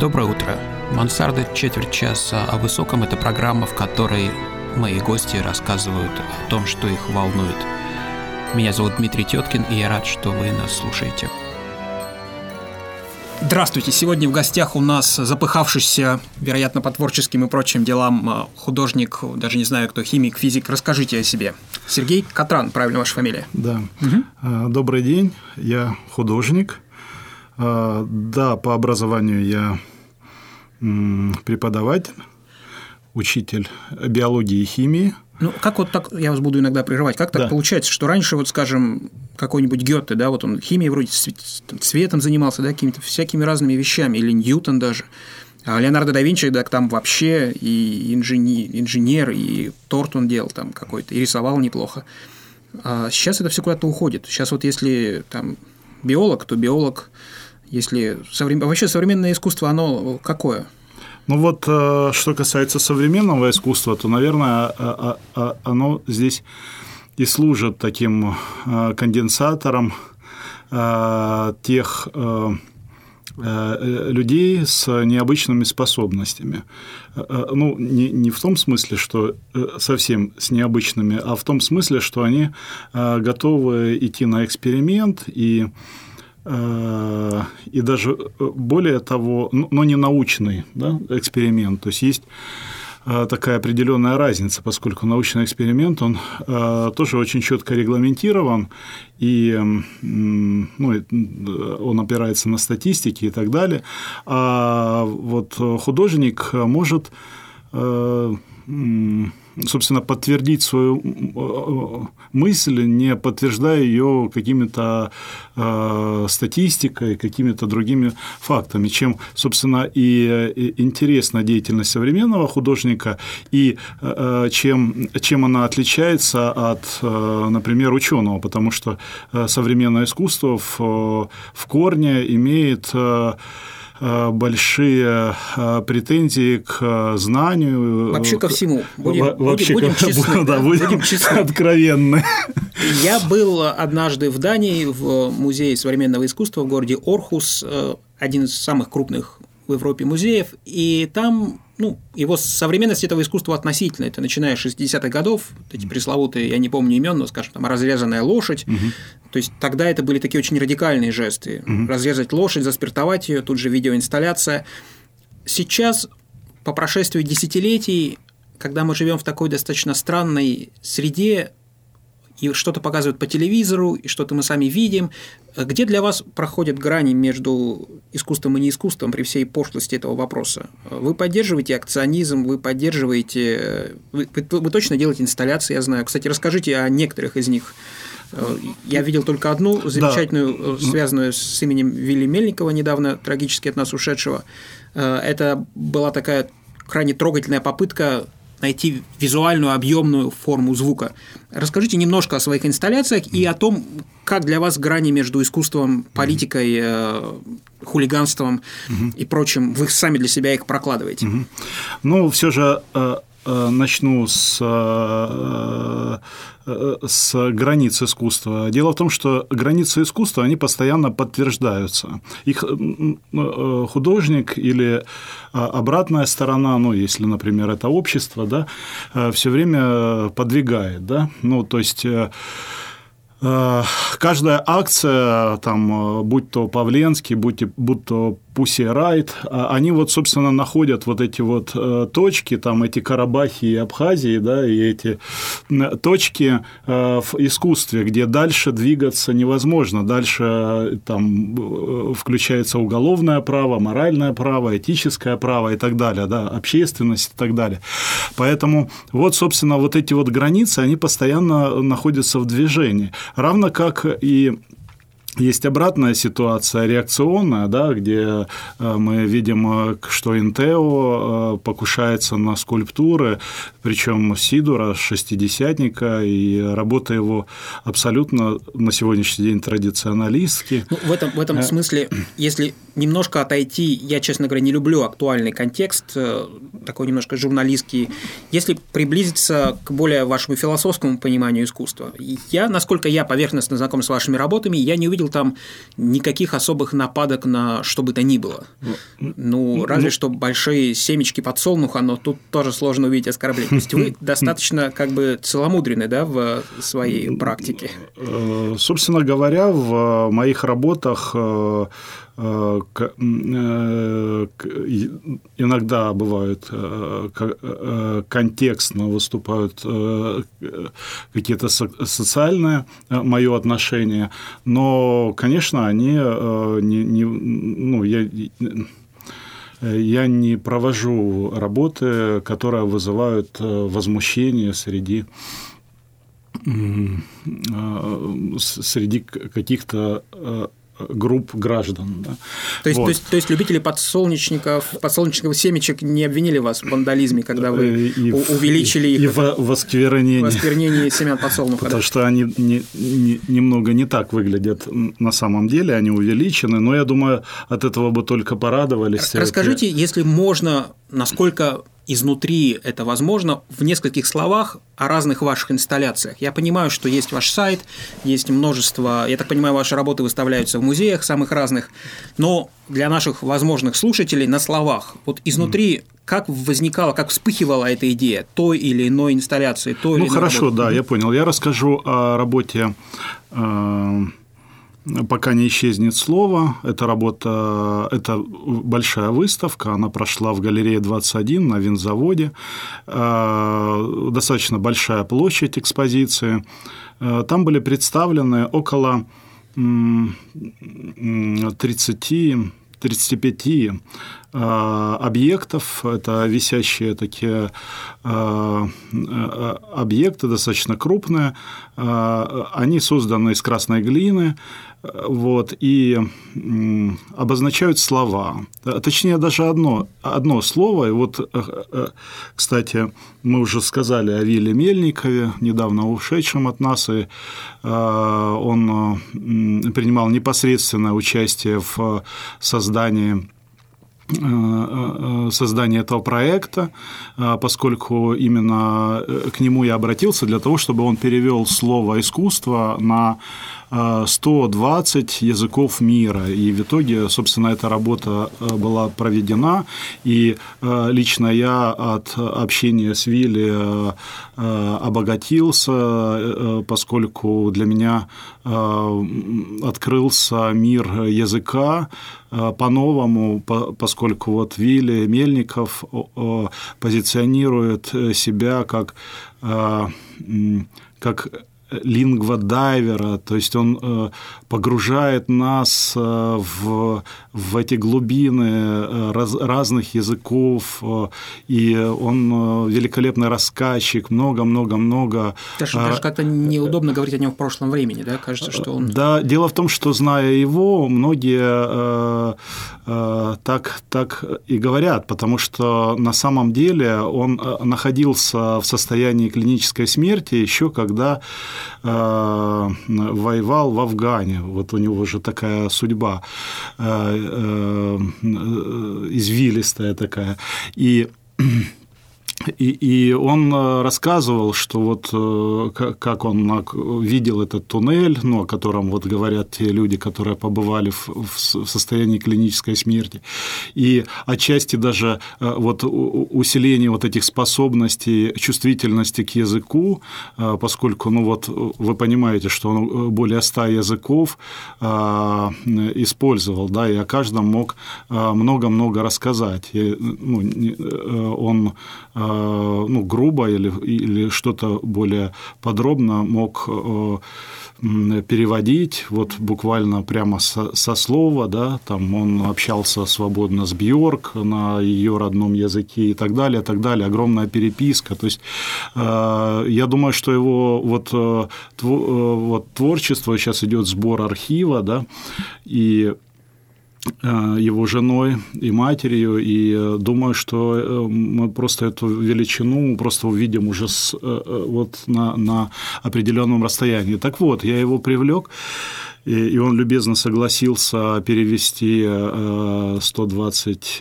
Доброе утро. Мансарда четверть часа о высоком – это программа, в которой мои гости рассказывают о том, что их волнует. Меня зовут Дмитрий Теткин, и я рад, что вы нас слушаете. Здравствуйте! Сегодня в гостях у нас запыхавшийся, вероятно, по творческим и прочим делам э, художник, даже не знаю кто, химик, физик. Расскажите о себе. Сергей Катран, правильно ваша фамилия? Да. Угу. Добрый день, я художник. А, да, по образованию я преподаватель, учитель биологии и химии. Ну, как вот так, я вас буду иногда прерывать, как так да. получается, что раньше, вот скажем, какой-нибудь Гёте, да, вот он химией вроде цветом занимался, да, какими-то всякими разными вещами, или Ньютон даже, а Леонардо да Винчи, да, там вообще и инженер, инженер, и торт он делал там какой-то, и рисовал неплохо. А сейчас это все куда-то уходит. Сейчас вот если там биолог, то биолог, если соврем... вообще современное искусство, оно какое? Ну вот, э, что касается современного искусства, то, наверное, а, а, оно здесь и служит таким э, конденсатором э, тех людей с необычными способностями. Ну, не, не в том смысле, что совсем с необычными, а в том смысле, что они готовы идти на эксперимент и и даже э, более того, но не научный да, эксперимент. То есть есть э, такая определенная разница, поскольку научный эксперимент, он э, тоже очень четко регламентирован, и ну, он опирается на статистики и так далее. А вот художник может собственно, подтвердить свою э, мысль, не подтверждая ее какими-то э, статистикой, какими-то другими фактами, чем, собственно, и интересна деятельность современного художника, и э, чем, чем она отличается от, например, ученого, потому что современное искусство в, в корне имеет большие э, претензии к э, знанию. Вообще ко всему. Будем, Вообще, будем, честны. Да, будем, будем честны. откровенны. Я был однажды в Дании в музее современного искусства в городе Орхус, один из самых крупных в Европе музеев, и там ну, его современность этого искусства относительно. Это начиная с 60-х годов, эти пресловутые, я не помню имен, но, скажем, там, разрезанная лошадь. Угу. То есть тогда это были такие очень радикальные жесты. Угу. Разрезать лошадь, заспиртовать ее, тут же видеоинсталляция. Сейчас, по прошествии десятилетий, когда мы живем в такой достаточно странной среде, и что-то показывают по телевизору, и что-то мы сами видим. Где для вас проходят грани между искусством и неискусством при всей пошлости этого вопроса? Вы поддерживаете акционизм, вы поддерживаете... Вы, вы точно делаете инсталляции, я знаю. Кстати, расскажите о некоторых из них. Я видел только одну замечательную, да. связанную с именем Вилли Мельникова, недавно трагически от нас ушедшего. Это была такая крайне трогательная попытка найти визуальную объемную форму звука. Расскажите немножко о своих инсталляциях и о том, как для вас грани между искусством, политикой, э, хулиганством угу. и прочим, вы сами для себя их прокладываете. Угу. Ну, все же э, э, начну с с границ искусства. Дело в том, что границы искусства, они постоянно подтверждаются. Их э, художник или а, обратная сторона, ну, если, например, это общество, да, э, все время подвигает, да, ну, то есть э, каждая акция, там, будь то Павленский, будь, будь то Pussy Riot, а они вот, собственно, находят вот эти вот э, точки, там эти Карабахи и Абхазии, да, и эти точки э, в искусстве, где дальше двигаться невозможно, дальше э, там включается уголовное право, моральное право, этическое право и так далее, да, общественность и так далее. Поэтому вот, собственно, вот эти вот границы, они постоянно находятся в движении, равно как и есть обратная ситуация, реакционная, да, где э, мы видим, э, что Интео э, покушается на скульптуры, причем Сидора, шестидесятника, и работа его абсолютно на сегодняшний день традиционалистски. Ну, в этом, в этом смысле, если немножко отойти, я, честно говоря, не люблю актуальный контекст, такой немножко журналистский, если приблизиться к более вашему философскому пониманию искусства, я, насколько я поверхностно знаком с вашими работами, я не увидел видел там никаких особых нападок на что бы то ни было. Ну, разве ну, что большие семечки подсолнуха, но тут тоже сложно увидеть оскорбление. То есть вы достаточно как бы целомудренны, да, в своей практике? Э, собственно говоря, в моих работах э, Э, э, иногда бывают э, контекстно выступают какие-то социальные мое отношение, но, конечно, они не, не ну, я, я не провожу работы, которые вызывают возмущение среди среди каких-то групп граждан. Да. То, есть, вот. то, есть, то есть любители подсолнечников, подсолнечных семечек не обвинили вас в вандализме, когда вы э, и, увеличили и, их и в восквернении. восквернении семян подсолнуха. Потому да? что они не, не, немного не так выглядят на самом деле, они увеличены, но я думаю, от этого бы только порадовались. Расскажите, если можно, насколько изнутри это возможно в нескольких словах о разных ваших инсталляциях. Я понимаю, что есть ваш сайт, есть множество, я так понимаю, ваши работы выставляются в музеях самых разных, но для наших возможных слушателей на словах, вот изнутри как возникала, как вспыхивала эта идея той или иной инсталляции, той ну, или иной хорошо, работы? да, я понял. Я расскажу о работе э, пока не исчезнет слово. Эта работа, это большая выставка, она прошла в галерее 21 на винзаводе. Э, достаточно большая площадь экспозиции. Э, там были представлены около 30 35 э, объектов. Это висящие такие объекты, достаточно крупные. Они созданы из красной глины вот, и обозначают слова. Точнее, даже одно, одно слово. И вот, э, э, кстати, мы уже сказали о Вилле Мельникове, недавно ушедшем от нас, и э, он принимал непосредственное участие в создании создания этого проекта, поскольку именно к нему я обратился для того, чтобы он перевел слово искусство на 120 языков мира. И в итоге, собственно, эта работа э, была проведена. И э, лично я от общения с Вилли э, обогатился, поскольку для меня открылся мир языка по-новому, поскольку вот Вилли Мельников позиционирует себя как как лингводайвера, то есть он э, погружает нас э, в, в эти глубины э, раз, разных языков, и он великолепный рассказчик, много-много-много. Даже, даже как-то неудобно говорить о нем в прошлом времени, да? Кажется, что он... Да, дело в том, что, зная его, многие так, так и говорят, потому что на самом деле он находился в состоянии клинической смерти еще когда Э, воевал в Афгане. Вот у него же такая судьба э, э, извилистая такая. И и, и он э, рассказывал, что вот э, как он видел этот туннель, ну, о котором вот говорят те люди, которые побывали в, в состоянии клинической смерти, и отчасти даже э, вот усиление вот этих способностей, чувствительности к языку, поскольку, ну вот вы понимаете, что он более ста языков использовал, да, и о каждом мог много-много рассказать. И, ну, он ну, грубо или, или что-то более подробно мог э, переводить, вот буквально прямо со, со слова, да, там он общался свободно с Бьорк на ее родном языке и так далее, и так далее, огромная переписка, то есть э, я думаю, что его вот, э, э, вот творчество, сейчас идет сбор архива, да, и Э, его женой и матерью, и э, думаю, что э, мы просто эту величину просто увидим уже с, вот на, на определенном расстоянии. Так вот, я его привлек и он любезно согласился перевести 120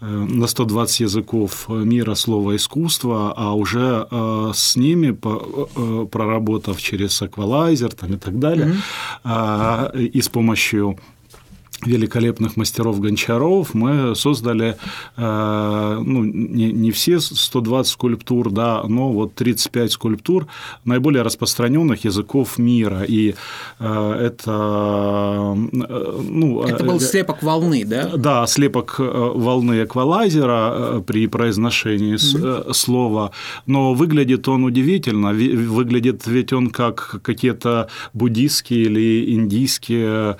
на 120 языков мира слова искусства, а уже с ними, проработав через эквалайзер там, и так далее, mm-hmm. и с помощью великолепных мастеров гончаров мы создали э, ну, не, не все 120 скульптур, да, но вот 35 скульптур наиболее распространенных языков мира. И э, это... Э, ну, это был слепок волны, да? Да, слепок волны эквалайзера при произношении mm-hmm. слова, но выглядит он удивительно. Выглядит ведь он как какие-то буддийские или индийские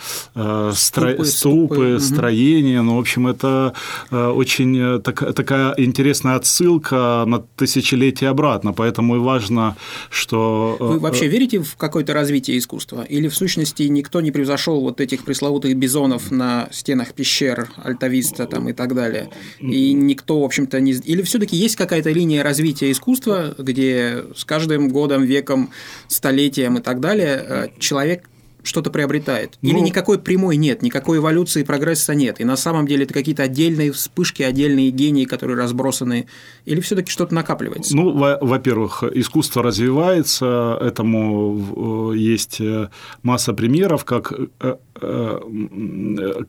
строения ступы, угу. строения. Ну, в общем, это э, очень э, так, такая интересная отсылка на тысячелетия обратно. Поэтому и важно, что... Э, Вы вообще верите в какое-то развитие искусства? Или в сущности никто не превзошел вот этих пресловутых бизонов на стенах пещер, альтависта там и так далее? И никто, в общем-то, не... Или все таки есть какая-то линия развития искусства, где с каждым годом, веком, столетием и так далее человек что-то приобретает. Или ну, никакой прямой нет, никакой эволюции и прогресса нет. И на самом деле это какие-то отдельные вспышки, отдельные гении, которые разбросаны. Или все-таки что-то накапливается? Ну, во-первых, искусство развивается, этому есть э, масса примеров, как э, э,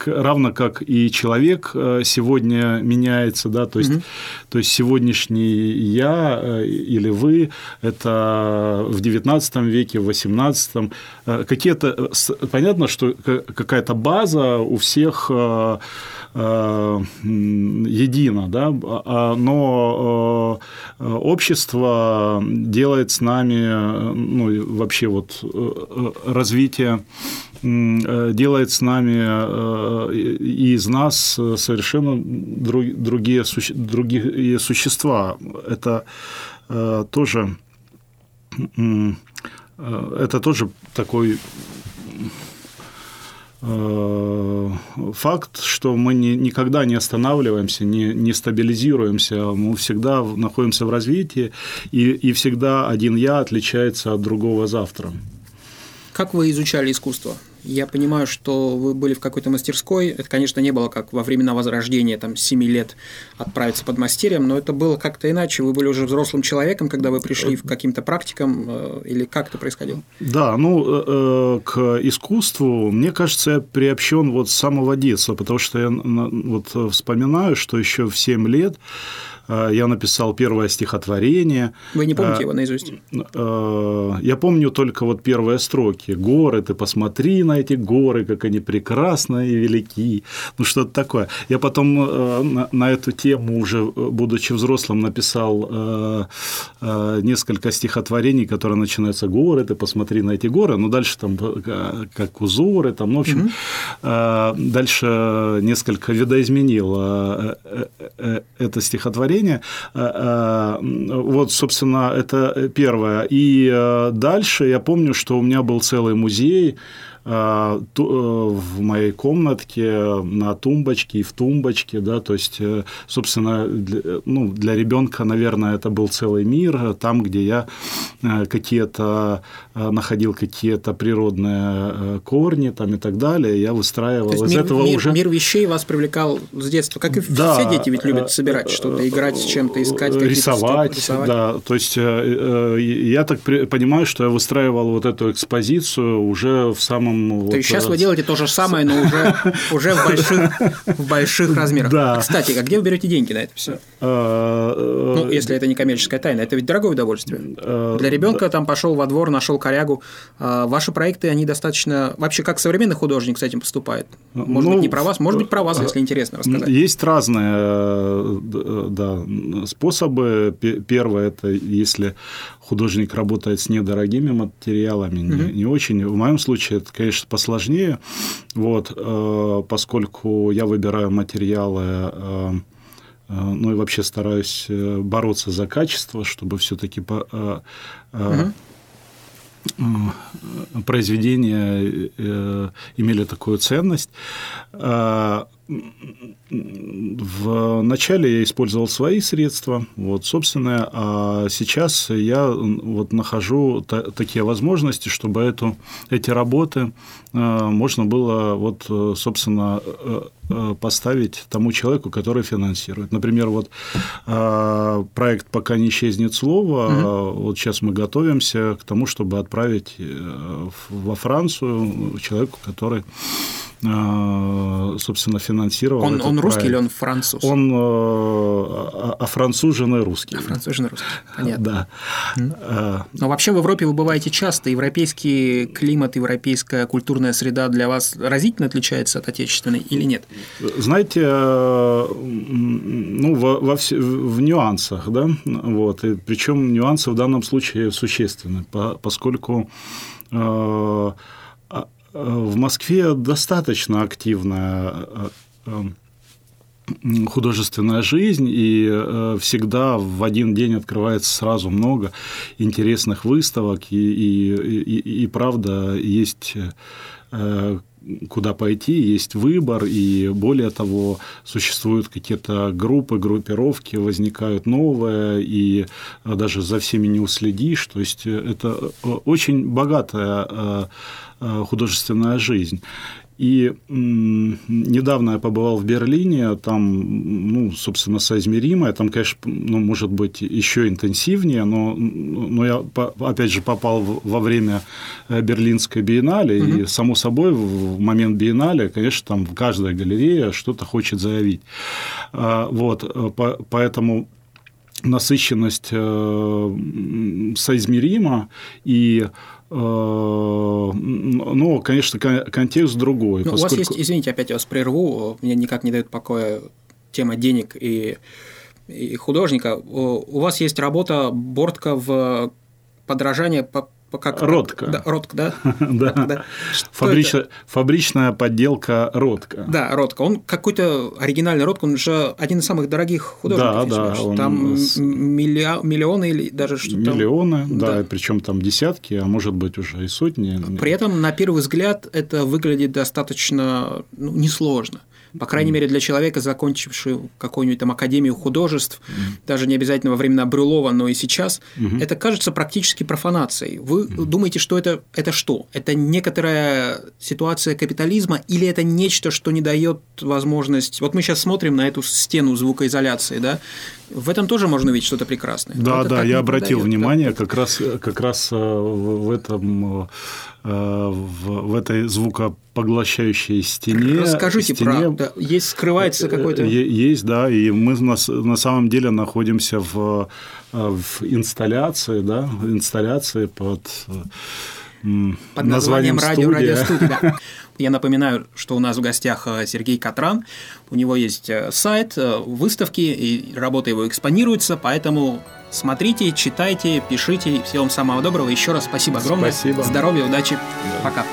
равно как и человек сегодня меняется, да, то есть, угу. то есть сегодняшний я или вы – это в XIX веке, в XVIII какие-то понятно, что какая-то база у всех э, э, едина, да, а, но э, общество делает с нами, ну, вообще вот развитие делает с нами и из нас совершенно другие, другие существа. Это тоже это тоже такой факт, что мы не, никогда не останавливаемся, не, не стабилизируемся, мы всегда находимся в развитии, и, и всегда один я отличается от другого завтра. Как вы изучали искусство? Я понимаю, что вы были в какой-то мастерской. Это, конечно, не было как во времена Возрождения, там, 7 лет отправиться под мастерием, но это было как-то иначе. Вы были уже взрослым человеком, когда вы пришли к каким-то практикам, э, или как это происходило? Да, ну, э, э, к искусству, мне кажется, я приобщен вот с самого детства, потому что я вот вспоминаю, что еще в 7 лет я написал первое стихотворение. Вы не помните э, его наизусть? Э, я помню только вот первые строки. «Горы, ты посмотри на эти горы, как они прекрасны и велики». Ну, что-то такое. Я потом на эту тему уже, будучи взрослым, написал несколько стихотворений, которые начинаются «Горы, ты посмотри на эти горы». Ну, дальше там как узоры, там, ну, в общем, угу. дальше несколько видоизменил это стихотворение зрения. Э, э, вот, собственно, это первое. И э, дальше я помню, что у меня был целый музей в моей комнатке на тумбочке и в тумбочке, да, то есть, э, собственно, для, ну, для ребенка, наверное, это был целый мир, там, где я какие-то находил какие-то природные корни там и так далее, я выстраивал из мир, этого мир, уже... Мир вещей вас привлекал с детства, как и да, все дети ведь любят собирать что-то, играть с чем-то, искать рисовать, рисовать, да, то есть я так понимаю, что я выстраивал вот эту экспозицию уже в самом самом... То есть сейчас вы делаете то же самое, но уже, уже в, больших, в больших размерах. Да. Кстати, а где вы берете деньги на это все? А, э, ну, если это не коммерческая тайна, это ведь дорогое удовольствие. Для ребенка там пошел во двор, нашел корягу. Ваши проекты, они достаточно... Вообще, как современный художник с этим поступает? Может ну, быть, не про вас, может быть, про вас, если интересно рассказать. Есть разные э, да, способы. Первое – это если художник работает с недорогими материалами, угу. не, не очень. В моем случае это, конечно, посложнее, вот, э, поскольку я выбираю материалы, э, э, ну и вообще стараюсь бороться за качество, чтобы все-таки угу произведения имели такую ценность. В начале я использовал свои средства, вот, собственно, а сейчас я вот нахожу такие возможности, чтобы эту, эти работы можно было, вот, собственно, поставить тому человеку, который финансирует. Например, вот проект «Пока не исчезнет слово», угу. вот сейчас мы готовимся к тому, чтобы отправить во Францию человеку, который Э, собственно, финансировал. Он, он русский или он француз? Он э, офранцуженный русский. Офранцуженный русский, понятно. Да. Э, Но вообще в Европе вы бываете часто. Европейский климат, европейская культурная среда для вас разительно отличается от отечественной или нет? Знаете, ну, во, во в, в нюансах, да, вот, и причем нюансы в данном случае существенны, поскольку в Москве достаточно активная э, э, художественная жизнь, и э, всегда в один день открывается сразу много интересных выставок, и, и, и, и правда есть куда пойти, есть выбор, и более того, существуют какие-то группы, группировки, возникают новые, и даже за всеми не уследишь. То есть это очень богатая Э, художественная жизнь. И недавно я побывал в Берлине, там, ну, собственно, соизмеримое, там, конечно, ну, может быть, еще интенсивнее, но, но я, опять же, попал во время э, Берлинской биеннале, угу. и, само собой, в момент биеннале, конечно, там каждая галерея что-то хочет заявить. А, вот, э, поэтому насыщенность соизмерима, и Э, ну, конечно, контекст другой. Ну, поскольку... У вас есть, извините, опять я вас прерву, мне никак не дает покоя тема денег и, и художника. У вас есть работа Бортка в подражание как, Ротка. Да, Ротка, да? да. да. Фабричная, фабричная подделка Ротка. Да, Ротка. Он какой-то оригинальный Ротка, он же один из самых дорогих художников. Да, да. Он... Там миллионы или даже что-то. Миллионы, да, да. причем там десятки, а может быть уже и сотни. При этом, на первый взгляд, это выглядит достаточно ну, несложно. По крайней мере, для человека, закончившего какую-нибудь там академию художеств, даже не обязательно во времена Брюлова, но и сейчас, это кажется практически профанацией. Вы думаете, что это, это что? Это некоторая ситуация капитализма или это нечто, что не дает возможность... Вот мы сейчас смотрим на эту стену звукоизоляции, да? В этом тоже можно увидеть что-то прекрасное. Да, да, я обратил продает, внимание, да? как раз, как раз э, в этом Э, в, в этой звукопоглощающей стене. Расскажите стене, про... Да, есть, скрывается какой-то... Есть, да, и мы на, на самом деле находимся в, э, в инсталляции, да, инсталляции под э, под названием радио радиостудия. Я напоминаю, что у нас в гостях Сергей Катран. У него есть сайт, выставки, и работа его экспонируется, поэтому Смотрите, читайте, пишите. Всего вам самого доброго. Еще раз спасибо огромное. Спасибо. Здоровья, удачи. Да. Пока.